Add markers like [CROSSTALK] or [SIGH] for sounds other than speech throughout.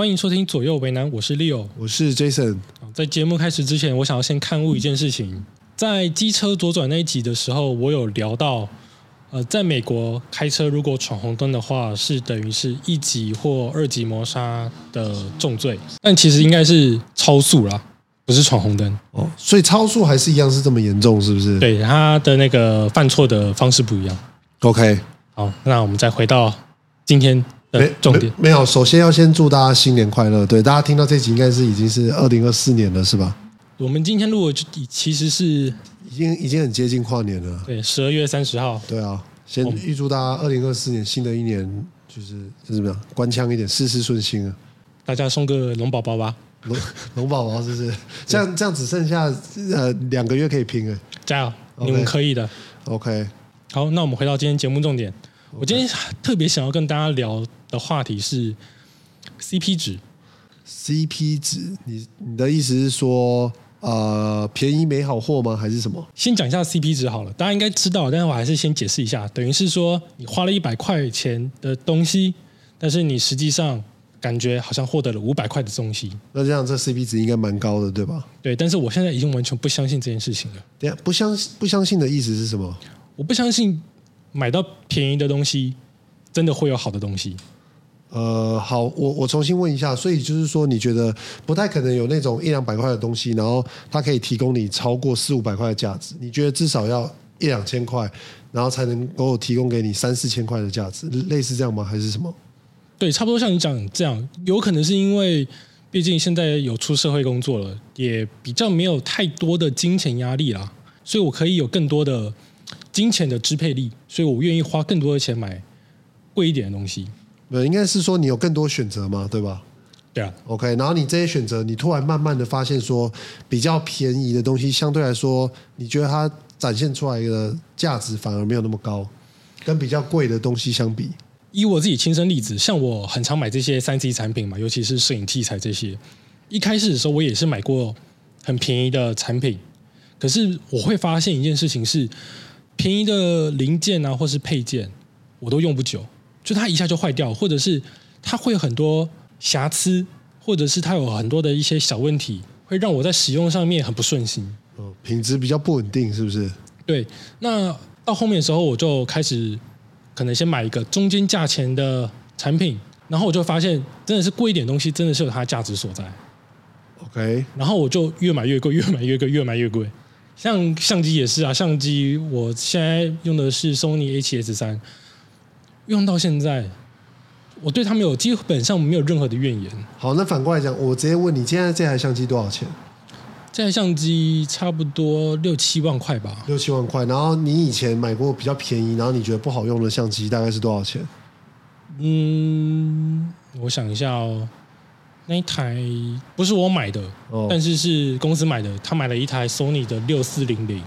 欢迎收听左右为难，我是 Leo。我是 Jason。在节目开始之前，我想要先看误一件事情。在机车左转那一集的时候，我有聊到，呃，在美国开车如果闯红灯的话，是等于是一级或二级谋杀的重罪。但其实应该是超速啦，不是闯红灯。哦，所以超速还是一样是这么严重，是不是？对，他的那个犯错的方式不一样。OK，好，那我们再回到今天的没重点。没没有。首先要先祝大家新年快乐。对，大家听到这集应该是已经是二零二四年了，是吧？我们今天录的就其实是已经已经很接近跨年了。对十二月三十号。对啊，先预祝大家二零二四年新的一年就是是怎么样，官腔一点，事事顺心啊。大家送个龙宝宝吧，龙龙宝宝是不是？这样这样只剩下呃两个月可以拼了。加油你们可以的。OK，好，那我们回到今天节目重点。我今天特别想要跟大家聊的话题是 CP 值。CP 值，你你的意思是说，呃，便宜没好货吗？还是什么？先讲一下 CP 值好了，大家应该知道，但是我还是先解释一下，等于是说你花了一百块钱的东西，但是你实际上感觉好像获得了五百块的东西。那这样这 CP 值应该蛮高的，对吧？对，但是我现在已经完全不相信这件事情了。等一下不相不相信的意思是什么？我不相信买到便宜的东西真的会有好的东西。呃，好，我我重新问一下，所以就是说，你觉得不太可能有那种一两百块的东西，然后它可以提供你超过四五百块的价值？你觉得至少要一两千块，然后才能够提供给你三四千块的价值，类似这样吗？还是什么？对，差不多像你讲这样，有可能是因为毕竟现在有出社会工作了，也比较没有太多的金钱压力啦，所以我可以有更多的金钱的支配力，所以我愿意花更多的钱买贵一点的东西。呃，应该是说你有更多选择嘛，对吧？对啊，OK，然后你这些选择，你突然慢慢的发现说，比较便宜的东西相对来说，你觉得它展现出来的价值反而没有那么高，跟比较贵的东西相比。以我自己亲身例子，像我很常买这些三 C 产品嘛，尤其是摄影器材这些。一开始的时候，我也是买过很便宜的产品，可是我会发现一件事情是，便宜的零件啊，或是配件，我都用不久，就它一下就坏掉，或者是它会有很多瑕疵，或者是它有很多的一些小问题，会让我在使用上面很不顺心。哦，品质比较不稳定，是不是？对，那到后面的时候，我就开始可能先买一个中间价钱的产品，然后我就发现真的是贵一点东西，真的是有它的价值所在。OK，然后我就越买越贵，越买越贵，越买越贵。像相机也是啊，相机我现在用的是 Sony A7S 三，用到现在，我对它没有基本上没有任何的怨言。好，那反过来讲，我直接问你，现在这台相机多少钱？这台相机差不多六七万块吧，六七万块。然后你以前买过比较便宜，然后你觉得不好用的相机大概是多少钱？嗯，我想一下哦，那一台不是我买的，哦，但是是公司买的，他买了一台 Sony 的六四零零，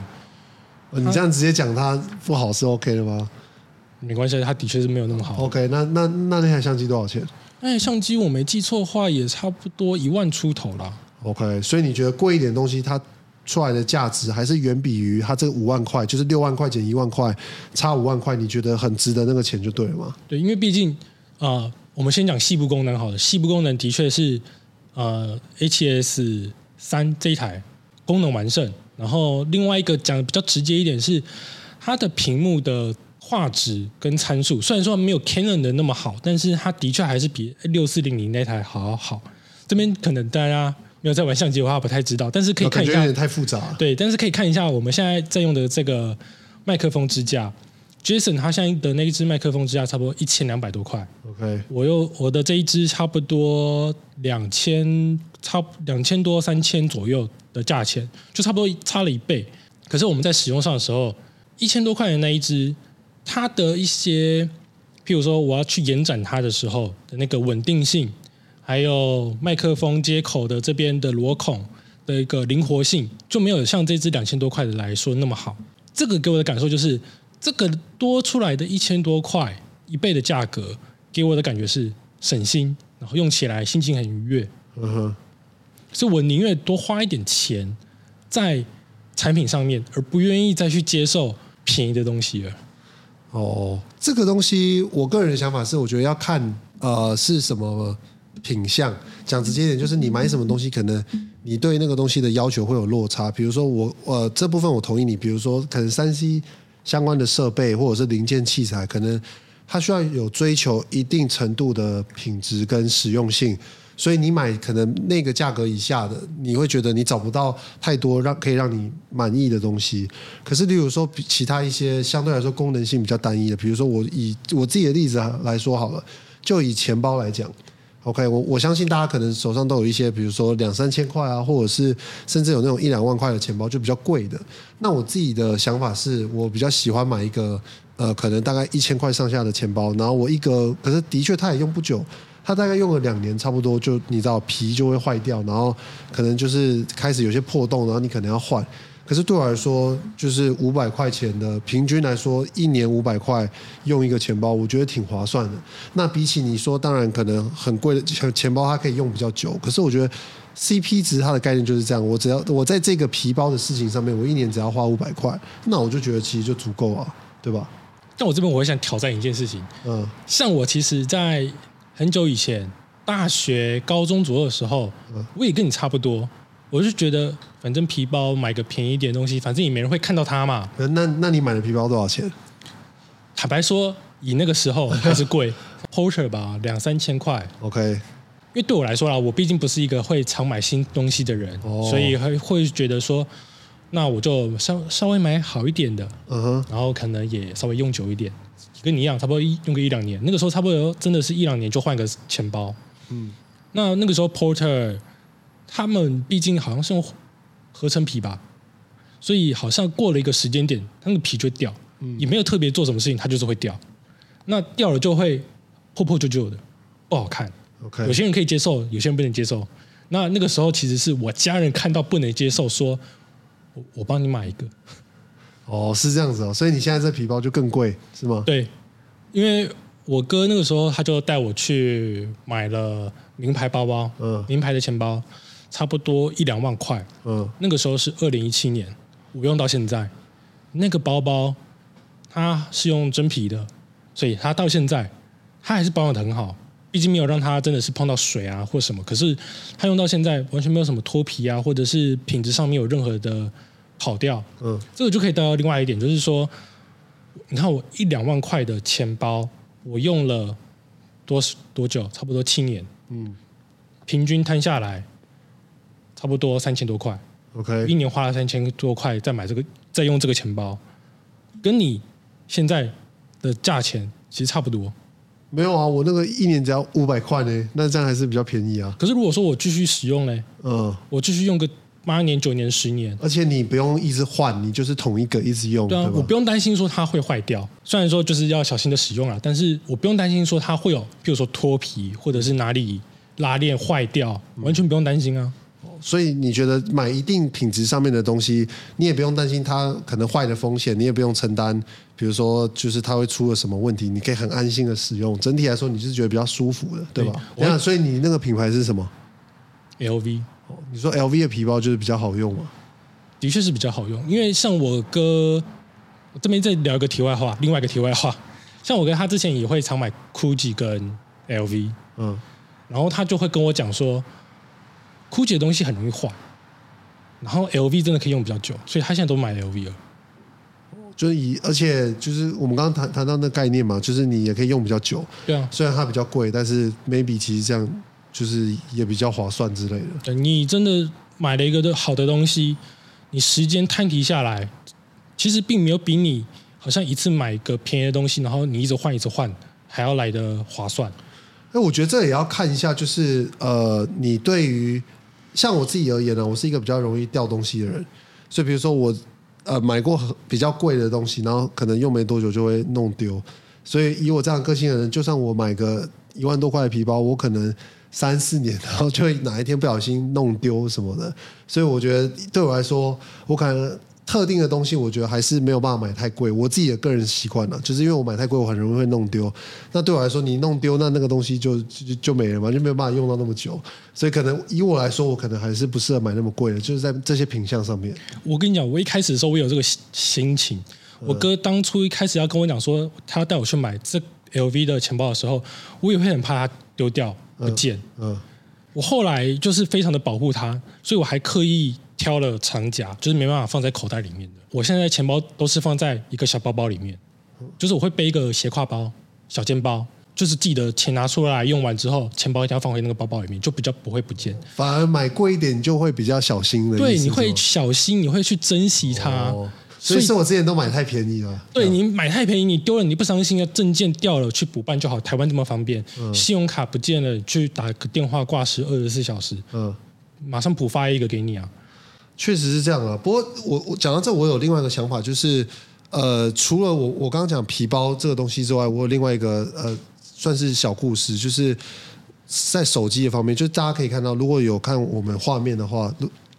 呃你这样直接讲它不好是 OK 的吗没关系，它的确是没有那么好。？OK，那那那那台相机多少钱那台相机我没记错的话，也差不多一万出头啦。？OK，所以你觉得贵一点的东西，它出来的价值还是远比于它这个五万块，就是六万块减一万块，差五万块，你觉得很值得那个钱就对了吗？对，因为毕竟啊、呃我们先讲细部功能好了，细部功能的确是呃 H S 三这一台功能完胜，然后另外一个讲的比较直接一点是它的屏幕的画质跟参数，虽然说没有 Canon 的那么好，但是它的确还是比六四零零那台好好。这边可能大家没有在玩相机的话不太知道，但是可以看一下有点太复杂了。对，但是可以看一下我们现在在用的这个麦克风支架，Jason 他现在的那一支麦克风支架差不多一千两百多块，OK，我又我的这一支差不多两千，差两千多三千左右的价钱，就差不多差了一倍。可是我们在使用上的时候，一千多块的那一支，它的一些，譬如说我要去延展它的时候的那个稳定性，还有麦克风接口的这边的螺孔的一个灵活性，就没有像这支两千多块的来说那么好。这个给我的感受就是，这个多出来的一千多块一倍的价格，给我的感觉是省心，然后用起来心情很愉悦。嗯哼，所以我宁愿多花一点钱在产品上面，而不愿意再去接受便宜的东西了。哦，这个东西我个人的想法是，我觉得要看呃是什么品相。讲直接一点，就是你买什么东西，可能你对那个东西的要求会有落差。比如说我呃这部分我同意你，比如说可能三 C 相关的设备或者是零件器材，可能它需要有追求一定程度的品质跟实用性。所以你买可能那个价格以下的，你会觉得你找不到太多让可以让你满意的东西。可是，例如说比其他一些相对来说功能性比较单一的，比如说我以我自己的例子来说好了，就以钱包来讲，OK，我我相信大家可能手上都有一些，比如说两三千块啊，或者是甚至有那种一两万块的钱包，就比较贵的。那我自己的想法是我比较喜欢买一个呃，可能大概一千块上下的钱包，然后我一个，可是的确它也用不久。它大概用了两年，差不多就你知道皮就会坏掉，然后可能就是开始有些破洞，然后你可能要换。可是对我来说，就是五百块钱的平均来说，一年五百块用一个钱包，我觉得挺划算的。那比起你说，当然可能很贵的钱钱包，它可以用比较久。可是我觉得 CP 值它的概念就是这样，我只要我在这个皮包的事情上面，我一年只要花五百块，那我就觉得其实就足够啊，对吧？但我这边我会想挑战一件事情，嗯，像我其实，在很久以前，大学、高中左右的时候，我也跟你差不多。我就觉得，反正皮包买个便宜一点东西，反正也没人会看到它嘛。那那你买的皮包多少钱？坦白说，以那个时候还是贵，[LAUGHS] Porter 吧，两三千块。OK，因为对我来说啦，我毕竟不是一个会常买新东西的人，所以会会觉得说，那我就稍稍微买好一点的，嗯哼，然后可能也稍微用久一点。跟你一样，差不多一用个一两年，那个时候差不多真的是一两年就换个钱包。嗯，那那个时候 Porter 他们毕竟好像是用合成皮吧，所以好像过了一个时间点，那个皮就会掉，也没有特别做什么事情，它就是会掉。那掉了就会破破旧旧的，不好看。OK，有些人可以接受，有些人不能接受。那那个时候其实是我家人看到不能接受，说我我帮你买一个。哦，是这样子哦，所以你现在这皮包就更贵，是吗？对，因为我哥那个时候他就带我去买了名牌包包，嗯，名牌的钱包，差不多一两万块，嗯，那个时候是二零一七年，我用到现在，那个包包它是用真皮的，所以它到现在它还是保养的很好，毕竟没有让它真的是碰到水啊或什么，可是它用到现在完全没有什么脱皮啊，或者是品质上面有任何的。跑掉，嗯，这个就可以带到另外一点，就是说，你看我一两万块的钱包，我用了多多久？差不多七年，嗯，平均摊下来，差不多三千多块。OK，一年花了三千多块，再买这个，再用这个钱包，跟你现在的价钱其实差不多。没有啊，我那个一年只要五百块呢，那这样还是比较便宜啊。可是如果说我继续使用呢，嗯，我继续用个。八年、九年、十年，而且你不用一直换，你就是同一个一直用。对啊，我不用担心说它会坏掉。虽然说就是要小心的使用啊，但是我不用担心说它会有，比如说脱皮或者是哪里拉链坏掉，完全不用担心啊。所以你觉得买一定品质上面的东西，你也不用担心它可能坏的风险，你也不用承担，比如说就是它会出了什么问题，你可以很安心的使用。整体来说，你是觉得比较舒服的，对吧？那所以你那个品牌是什么？LV。你说 LV 的皮包就是比较好用吗？的确是比较好用，因为像我哥这边再聊一个题外话，另外一个题外话，像我哥他之前也会常买 GUCCI 跟 LV，嗯，然后他就会跟我讲说，GUCCI 的东西很容易坏，然后 LV 真的可以用比较久，所以他现在都买 LV 了。就是以而且就是我们刚刚谈谈到那概念嘛，就是你也可以用比较久，对啊，虽然它比较贵，但是 maybe 其实这样。就是也比较划算之类的。对你真的买了一个的好的东西，你时间摊提下来，其实并没有比你好像一次买一个便宜的东西，然后你一直换一直换还要来的划算。那我觉得这也要看一下，就是呃，你对于像我自己而言呢，我是一个比较容易掉东西的人，所以比如说我呃买过比较贵的东西，然后可能用没多久就会弄丢，所以以我这样个性的人，就算我买个一万多块的皮包，我可能。三四年，然后就哪一天不小心弄丢什么的，所以我觉得对我来说，我可能特定的东西，我觉得还是没有办法买太贵。我自己的个人习惯了，就是因为我买太贵，我很容易会弄丢。那对我来说，你弄丢，那那个东西就就就没了嘛，就没有办法用到那么久。所以可能以我来说，我可能还是不适合买那么贵的，就是在这些品相上面。我跟你讲，我一开始的时候，我有这个心情。我哥当初一开始要跟我讲说，他要带我去买这 LV 的钱包的时候，我也会很怕它丢掉。不见。嗯，我后来就是非常的保护它，所以我还刻意挑了长夹，就是没办法放在口袋里面的。我现在钱包都是放在一个小包包里面，就是我会背一个斜挎包、小肩包，就是记得钱拿出来用完之后，钱包一定要放回那个包包里面，就比较不会不见。反而买贵一点就会比较小心的对，你会小心，你会去珍惜它。哦，所以是我之前都买太便宜了。对你买太便宜，你丢了你不伤心啊，证件掉了去补办就好。台湾这么方便，嗯信用卡不见了，去打个电话挂失二十四小时，嗯，马上补发一个给你啊。确实是这样啊。不过我我讲到这，我有另外一个想法，就是呃，除了我我刚刚讲皮包这个东西之外，我有另外一个呃，算是小故事，就是在手机的方面，就是大家可以看到，如果有看我们画面的话，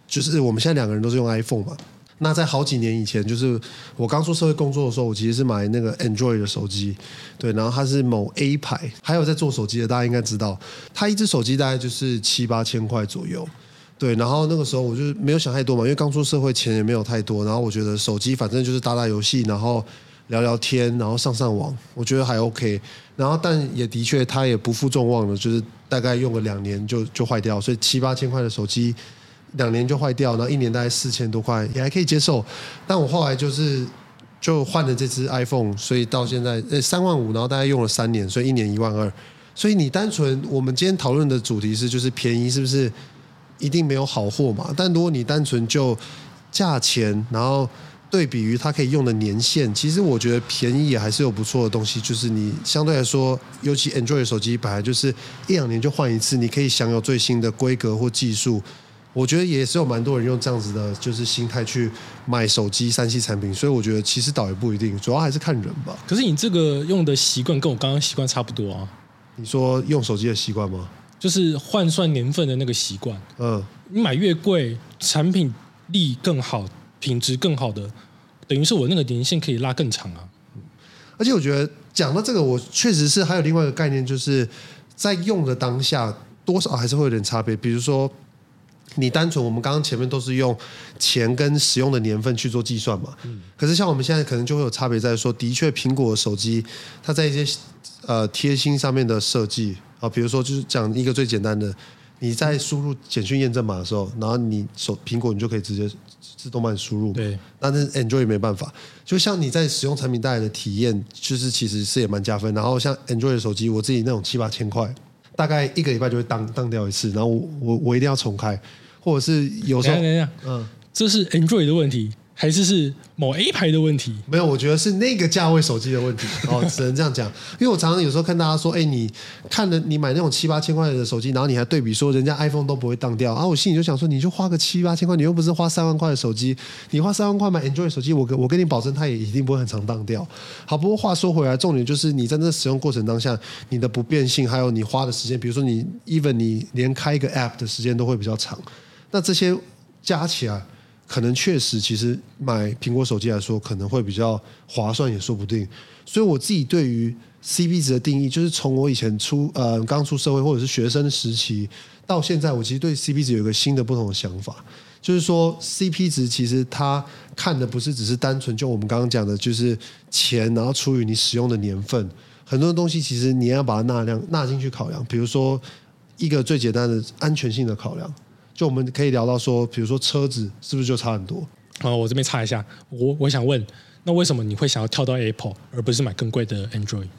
就是我们现在两个人都是用 iPhone 嘛。那在好几年以前，就是我刚出社会工作的时候，我其实是买那个 Android 的手机，对，然后它是某 A 牌，还有在做手机的，大家应该知道，它一只手机大概就是七八千块左右，对，然后那个时候我就没有想太多嘛，因为刚出社会钱也没有太多，然后我觉得手机反正就是打打游戏，然后聊聊天，然后上上网，我觉得还 OK。然后但也的确它也不负众望的，就是大概用个两年就就坏掉，所以七八千块的手机两年就坏掉，然后一年大概四千多块也还可以接受。但我后来就是就换了这只 iPhone，所以到现在呃三万五，然后大概用了三年，所以一年一万二。所以你单纯我们今天讨论的主题是就是便宜是不是一定没有好货嘛？但如果你单纯就价钱，然后对比于它可以用的年限，其实我觉得便宜也还是有不错的东西。就是你相对来说，尤其 Android 手机本来就是一两年就换一次，你可以享有最新的规格或技术。我觉得也是有蛮多人用这样子的，就是心态去买手机、三 C 产品，所以我觉得其实倒也不一定，主要还是看人吧。可是你这个用的习惯跟我刚刚习惯差不多啊，你说用手机的习惯吗？就是换算年份的那个习惯。嗯，你买越贵，产品力更好，品质更好的，等于是我那个年限可以拉更长啊。而且我觉得讲到这个，我确实是还有另外一个概念，就是在用的当下，多少还是会有点差别。比如说，你单纯我们刚刚前面都是用钱跟使用的年份去做计算嘛，可是像我们现在可能就会有差别在说，的确苹果的手机它在一些呃贴心上面的设计啊，比如说就是讲一个最简单的。你在输入简讯验证码的时候，然后你手苹果你就可以直接自动帮你输入嘛，对，但是 Android 没办法，就像你在使用产品带来的体验，就是其实是也蛮加分。然后像 Android 的手机，我自己那种七八千块，大概一个礼拜就会当当掉一次，然后我我我一定要重开，或者是有时候等一下嗯，这是 Android 的问题，还是是某 A 牌的问题？没有，我觉得是那个价位手机的问题 [LAUGHS] 哦，只能这样讲。因为我常常有时候看大家说，哎，你看了你买那种七八千块的手机，然后你还对比说人家 iPhone 都不会当掉，啊，我心里就想说，你就花个七八千块，你又不是花三万块的手机，你花三万块买 Android 手机，我跟我跟你保证，它也一定不会很常当掉。好，不过话说回来，重点就是你在那使用过程当下，你的不变性，还有你花的时间，比如说你 even 你连开一个 App 的时间都会比较长，那这些加起来。可能确实，其实买苹果手机来说，可能会比较划算，也说不定。所以我自己对于 CP 值的定义，就是从我以前出呃刚出社会或者是学生时期到现在，我其实对 CP 值有一个新的不同的想法，就是说 CP 值其实它看的不是只是单纯就我们刚刚讲的，就是钱，然后除以你使用的年份，很多东西其实你要把它纳量纳进去考量。比如说一个最简单的安全性的考量。就我们可以聊到说，比如说车子是不是就差很多？啊，我这边插一下，我我想问，那为什么你会想要跳到 Apple，而不是买更贵的 Android？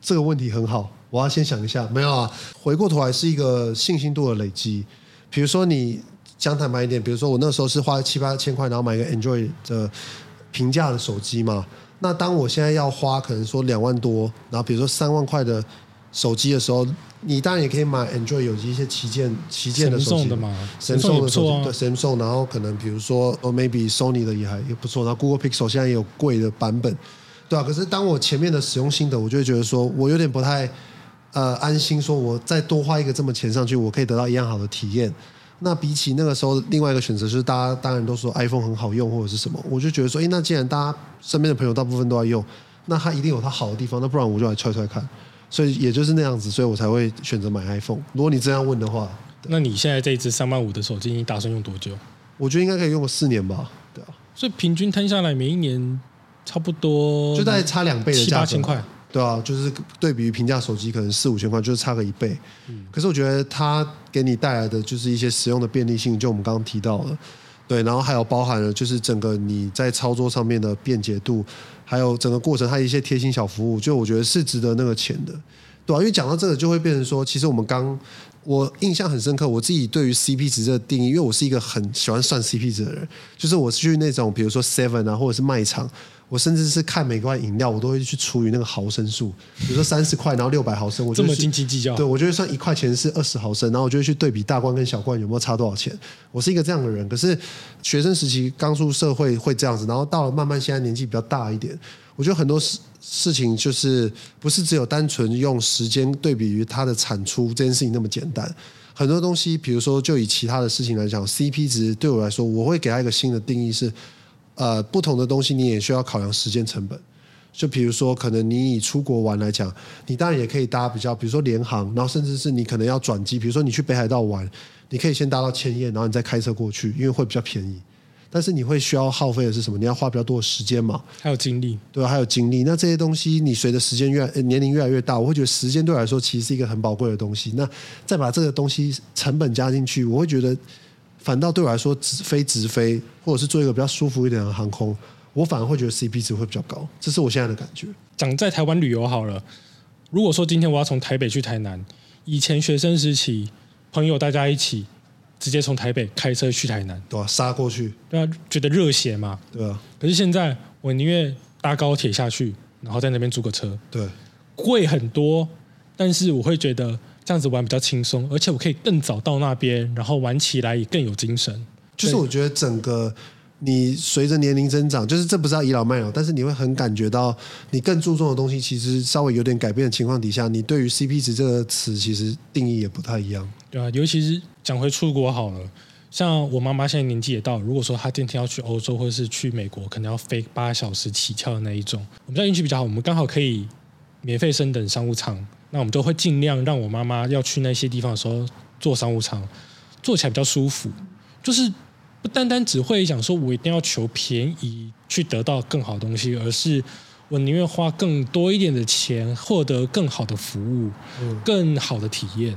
这个问题很好，我要先想一下。没有啊，回过头来是一个信心度的累积。比如说你讲坦白一点，比如说我那时候是花七八千块，然后买一个 Android 的平价的手机嘛。那当我现在要花可能说两万多，然后比如说三万块的手机的时候，你当然也可以买 Android 有一些旗舰旗舰的手机的嘛也的手机，对 Samsung，然后可能比如说哦 maybe Sony 的也还也不错，然后 Google Pixel 现在也有贵的版本，对啊。可是当我前面的使用心得，我就会觉得说我有点不太呃安心，说我再多花一个这么钱上去，我可以得到一样好的体验。那比起那个时候，另外一个选择就是大家当然都说 iPhone 很好用或者是什么，我就觉得说，哎，那既然大家身边的朋友大部分都在用，那它一定有它好的地方，那不然我就来揣揣看。所以也就是那样子，所以我才会选择买 iPhone。如果你这样问的话，那你现在这一支三万五的手机，你打算用多久？我觉得应该可以用个四年吧。对啊，所以平均摊下来，每一年差不多就大概差两倍的七价格八千块。对啊，就是对比于平价手机，可能四五千块，就是差个一倍。可是我觉得它给你带来的就是一些使用的便利性，就我们刚刚提到的，对，然后还有包含了就是整个你在操作上面的便捷度，还有整个过程它一些贴心小服务，就我觉得是值得那个钱的，对啊，因为讲到这个，就会变成说，其实我们刚我印象很深刻，我自己对于 CP 值的定义，因为我是一个很喜欢算 CP 值的人，就是我去那种比如说 Seven 啊，或者是卖场。我甚至是看每罐饮料，我都会去除以那个毫升数，比如说三十块，然后六百毫升，我这么斤斤计较。对，我就会算一块钱是二十毫升，然后我就会去对比大罐跟小罐有没有差多少钱。我是一个这样的人，可是学生时期刚出社会会这样子，然后到了慢慢现在年纪比较大一点，我觉得很多事事情就是不是只有单纯用时间对比于它的产出这件事情那么简单。很多东西，比如说就以其他的事情来讲，CP 值对我来说，我会给它一个新的定义是。呃，不同的东西你也需要考量时间成本。就比如说，可能你以出国玩来讲，你当然也可以搭比较，比如说联航，然后甚至是你可能要转机，比如说你去北海道玩，你可以先搭到千叶，然后你再开车过去，因为会比较便宜。但是你会需要耗费的是什么？你要花比较多的时间嘛？还有精力，对，还有精力。那这些东西，你随着时间越年龄越来越大，我会觉得时间对我来说其实是一个很宝贵的东西。那再把这个东西成本加进去，我会觉得。反倒对我来说，直飞直飞，或者是做一个比较舒服一点的航空，我反而会觉得 CP 值会比较高。这是我现在的感觉。讲在台湾旅游好了，如果说今天我要从台北去台南，以前学生时期，朋友大家一起直接从台北开车去台南，对啊，杀过去，对啊，觉得热血嘛，对啊。可是现在我宁愿搭高铁下去，然后在那边租个车，对，贵很多，但是我会觉得。这样子玩比较轻松，而且我可以更早到那边，然后玩起来也更有精神。就是我觉得整个你随着年龄增长，就是这不是要倚老卖老，但是你会很感觉到你更注重的东西，其实稍微有点改变的情况底下，你对于 CP 值这个词其实定义也不太一样。对啊，尤其是讲回出国好了，像我妈妈现在年纪也到，如果说她今天要去欧洲或者是去美国，可能要飞八小时起跳的那一种，我们家运气比较好，我们刚好可以免费升等商务舱。那我们都会尽量让我妈妈要去那些地方的时候坐商务舱，坐起来比较舒服。就是不单单只会想说我一定要求便宜去得到更好东西，而是我宁愿花更多一点的钱获得更好的服务，更好的体验。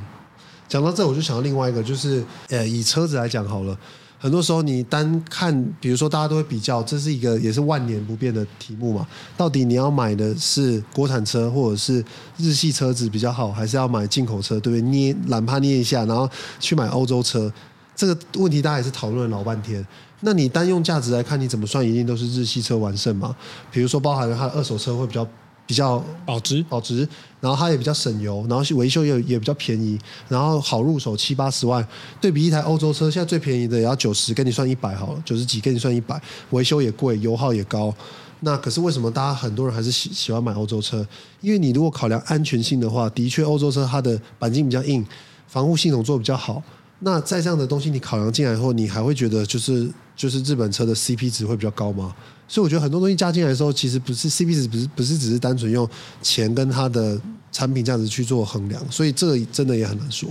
讲到这，我就想到另外一个，就是呃，以车子来讲好了。很多时候，你单看，比如说大家都会比较，这是一个也是万年不变的题目嘛。到底你要买的是国产车，或者是日系车子比较好，还是要买进口车，对不对？捏懒怕捏一下，然后去买欧洲车，这个问题大家也是讨论了老半天。那你单用价值来看，你怎么算，一定都是日系车完胜嘛？比如说，包含了它的二手车会比较。比较保值，保值，然后它也比较省油，然后维修也也比较便宜，然后好入手七八十万，对比一台欧洲车，现在最便宜的也要九十，跟你算一百好了，九十几跟你算一百，维修也贵，油耗也高。那可是为什么大家很多人还是喜喜欢买欧洲车？因为你如果考量安全性的话，的确欧洲车它的钣金比较硬，防护系统做比较好。那在这样的东西你考量进来后，你还会觉得就是就是日本车的 CP 值会比较高吗？所以我觉得很多东西加进来的时候，其实不是 CP 值，不是不是只是单纯用钱跟它的产品价值去做衡量，所以这个真的也很难说。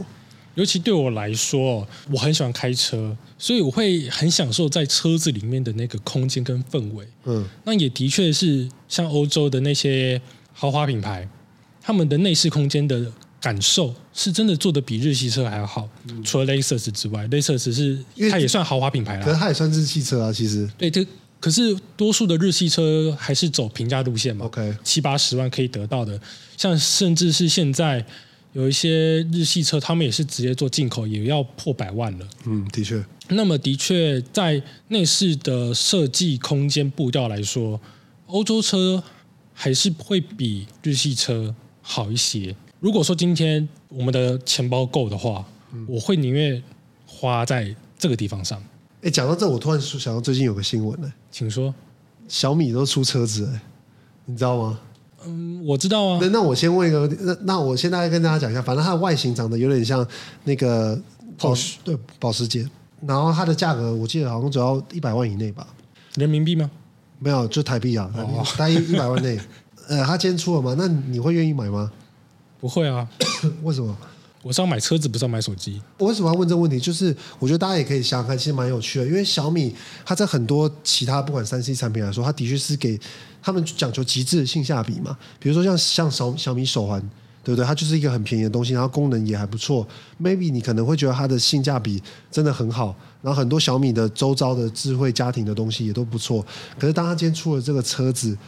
尤其对我来说，我很喜欢开车，所以我会很享受在车子里面的那个空间跟氛围。嗯，那也的确是像欧洲的那些豪华品牌，他们的内饰空间的感受是真的做的比日系车还要好。除了 Lexus 之外，Lexus 是它也算豪华品牌了，可是它也算是汽车啊，其实对这。可是多数的日系车还是走平价路线嘛，OK，七八十万可以得到的，像甚至是现在有一些日系车，他们也是直接做进口，也要破百万了。嗯，的确。那么的确，在内饰的设计空间步调来说，欧洲车还是会比日系车好一些。如果说今天我们的钱包够的话，我会宁愿花在这个地方上。哎，讲到这，我突然想到最近有个新闻呢，请说。小米都出车子哎，你知道吗？嗯，我知道啊。那那我先问一个，那那我现在跟大家讲一下，反正它的外形长得有点像那个保时对保时捷，然后它的价格我记得好像只要一百万以内吧？人民币吗？没有，就台币啊，大概一百万内。[LAUGHS] 呃，它今天出了吗？那你会愿意买吗？不会啊。[COUGHS] 为什么？我是要买车子，不是要买手机。我为什么要问这个问题？就是我觉得大家也可以想想看，其实蛮有趣的。因为小米它在很多其他不管三 C 产品来说，它的确是给他们讲求极致的性价比嘛。比如说像像小小米手环，对不对？它就是一个很便宜的东西，然后功能也还不错。Maybe 你可能会觉得它的性价比真的很好，然后很多小米的周遭的智慧家庭的东西也都不错。可是当它今天出了这个车子，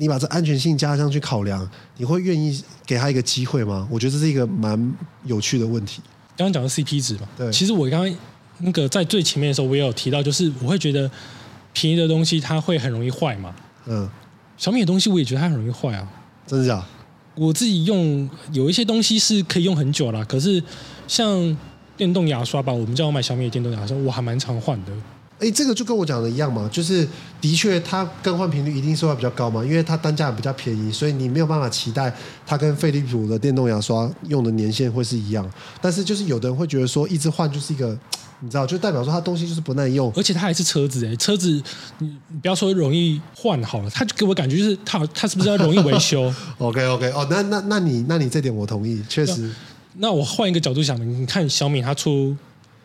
你把这安全性加上去考量，你会愿意给他一个机会吗？我觉得这是一个蛮有趣的问题。刚刚讲的 CP 值嘛，对其实我刚刚那个在最前面的时候，我也有提到，就是我会觉得便宜的东西它会很容易坏嘛。嗯，小米的东西我也觉得它很容易坏啊。真的假？我自己用有一些东西是可以用很久啦，可是像电动牙刷吧，我们叫我买小米的电动牙刷，我还蛮常换的。哎，这个就跟我讲的一样嘛，就是的确它更换频率一定是会比较高嘛，因为它单价比较便宜，所以你没有办法期待它跟飞利浦的电动牙刷用的年限会是一样。但是就是有的人会觉得说，一直换就是一个，[TSK] 你知道，就代表说它东西就是不耐用。而且它还是车子哎、车子你你不要说容易换好了，它就给我感觉就是它它是不是要容易维修？[LAUGHS] OK OK，哦，那那那你那你这点我同意，确实，那我换一个角度想，你看小米它出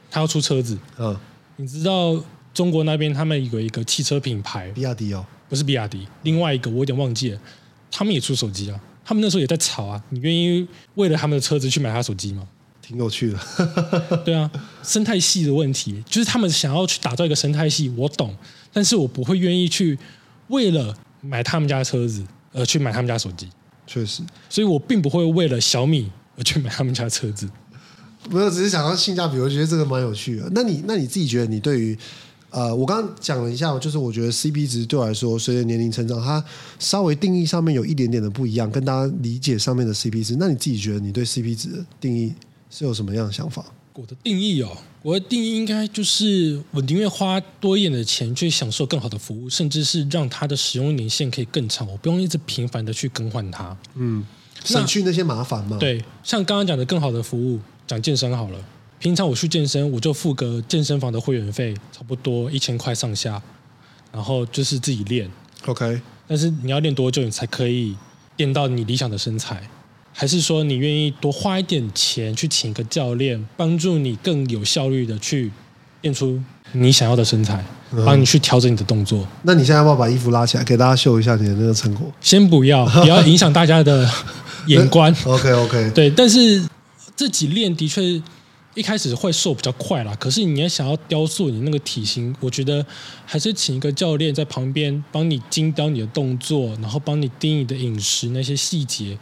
它要出车子，嗯，你知道中国那边他们有一个汽车品牌，比亚迪哦，不是比亚迪，另外一个我有点忘记了，他们也出手机啊。他们那时候也在吵啊，你愿意为了他们的车子去买他手机吗？挺有趣的。[LAUGHS] 对啊，生态系的问题，就是他们想要去打造一个生态系，我懂，但是我不会愿意去为了买他们家的车子而去买他们家手机，确实，所以我并不会为了小米而去买他们家的车子。没有，只是想到性价比，我觉得这个蛮有趣的。那你那你自己觉得，你对于呃，我刚刚讲了一下，就是我觉得 CP 值对我来说，随着年龄成长，它稍微定义上面有一点点的不一样，跟大家理解上面的 CP 值。那你自己觉得，你对 CP 值的定义是有什么样的想法？我的定义哦，我的定义应该就是我宁愿花多一点的钱去享受更好的服务，甚至是让它的使用年限可以更长，我不用一直频繁的去更换它。嗯，省去那些麻烦嘛。，对，像刚刚讲的更好的服务，讲健身好了。平常我去健身，我就付个健身房的会员费，差不多一千块上下，然后就是自己练。OK，但是你要练多久，你才可以练到你理想的身材？还是说你愿意多花一点钱去请个教练，帮助你更有效率的去练出你想要的身材，帮你去调整你的动作？那你现在要不要把衣服拉起来，给大家秀一下你的那个成果先不要，不要影响大家的眼观。[LAUGHS] OK OK，对，但是自己练的确一开始会瘦比较快啦。可是你也想要雕塑你那个体型，我觉得还是请一个教练在旁边帮你精雕你的动作，然后帮你盯你的饮食那些细节，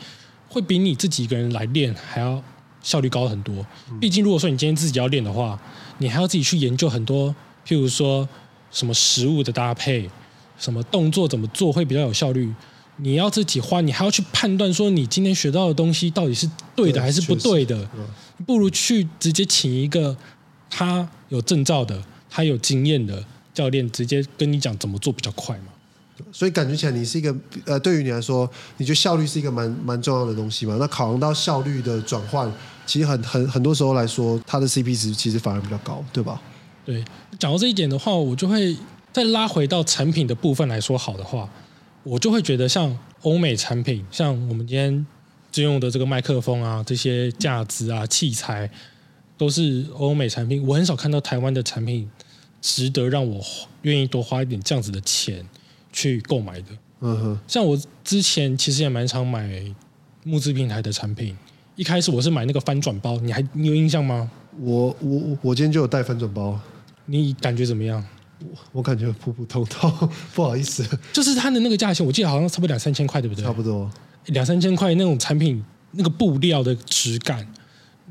会比你自己一个人来练还要效率高很多。毕竟如果说你今天自己要练的话，你还要自己去研究很多，譬如说什么食物的搭配，什么动作怎么做会比较有效率。你要自己花，你还要去判断说你今天学到的东西到底是对的还是不对的，嗯不如去直接请一个他有证照的、他有经验的教练，直接跟你讲怎么做比较快嘛。所以感觉起来你是一个呃，对于你来说，你觉得效率是一个蛮蛮重要的东西嘛？那考量到效率的转换，其实很很很多时候来说，它的 CP 值其实反而比较高，对吧？对，讲到这一点的话，我就会再拉回到产品的部分来说好的话，我就会觉得像欧美产品，像我们今天借用的这个麦克风啊，这些架子啊、器材，都是欧美产品。我很少看到台湾的产品值得让我愿意多花一点这样子的钱去购买的。嗯哼，像我之前其实也蛮常买募资平台的产品，一开始我是买那个翻转包，你还你有印象吗？我我我我今天就有带翻转包，你感觉怎么样？我感觉普普通通，[LAUGHS] 不好意思，就是它的那个价钱，我记得好像差不多两三千块，对不对？差不多。两三千块那种产品，那个布料的质感，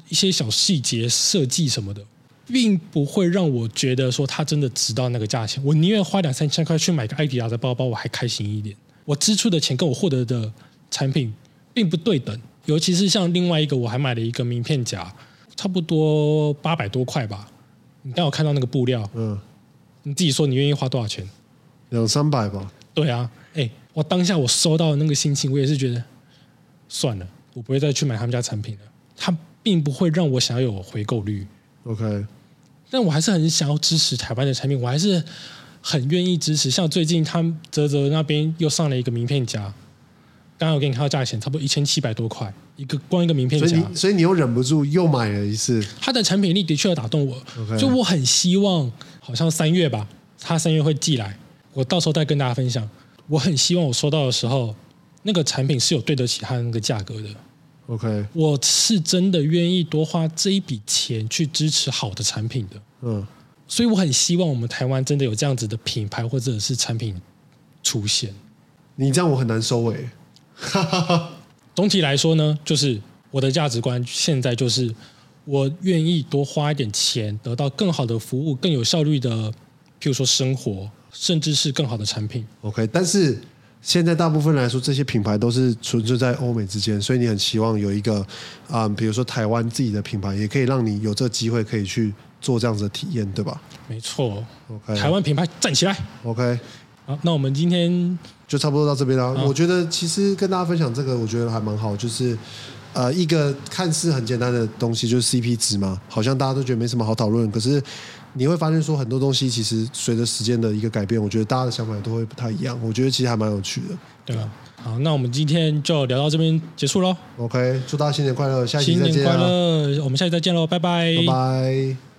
一些小细节设计什么的，并不会让我觉得说它真的值到那个价钱。我宁愿花两三千块去买个艾迪达的包包，我还开心一点。我支出的钱跟我获得的产品并不对等，尤其是像另外一个，我还买了一个名片夹，差不多八百多块吧。你刚好看到那个布料，嗯，你自己说你愿意花多少钱？两三百吧。对啊，哎，我当下我收到的那个心情，我也是觉得算了，我不会再去买他们家产品了。它并不会让我想要有回购率，OK，但我还是很想要支持台湾的产品，我还是很愿意支持。像最近他们泽泽那边又上了一个名片夹，刚刚我给你看到价钱，差不多一千七百多块。一个光一个名片夹，所以你所以你又忍不住又买了一次。它的产品力的确要打动我 OK 就我很希望，好像三月吧，他三月会寄来，我到时候再跟大家分享。我很希望我收到的时候，那个产品是有对得起它那个价格的。OK，我是真的愿意多花这一笔钱去支持好的产品的，嗯，所以我很希望我们台湾真的有这样子的品牌或者是产品出现。你这样我很难收尾。[LAUGHS] 总体来说呢，就是我的价值观现在就是我愿意多花一点钱，得到更好的服务、更有效率的，譬如说生活，甚至是更好的产品。OK，但是现在大部分来说，这些品牌都是存在在欧美之间，所以你很希望有一个啊、比如说台湾自己的品牌，也可以让你有这个机会可以去做这样子的体验，对吧没错，？OK，台湾品牌站起来！OK，好，那我们今天就差不多到这边了。好我觉得其实跟大家分享这个，我觉得还蛮好，就是呃一个看似很简单的东西，就是 CP 值嘛，好像大家都觉得没什么好讨论，可是你会发现说很多东西其实随着时间的一个改变，我觉得大家的想法都会不太一样。我觉得其实还蛮有趣的。对吧？好，那我们今天就聊到这边结束喽。OK，祝大家新年快乐，下一期新年快再见啊，乐！我们下期再见喽，拜拜。拜拜。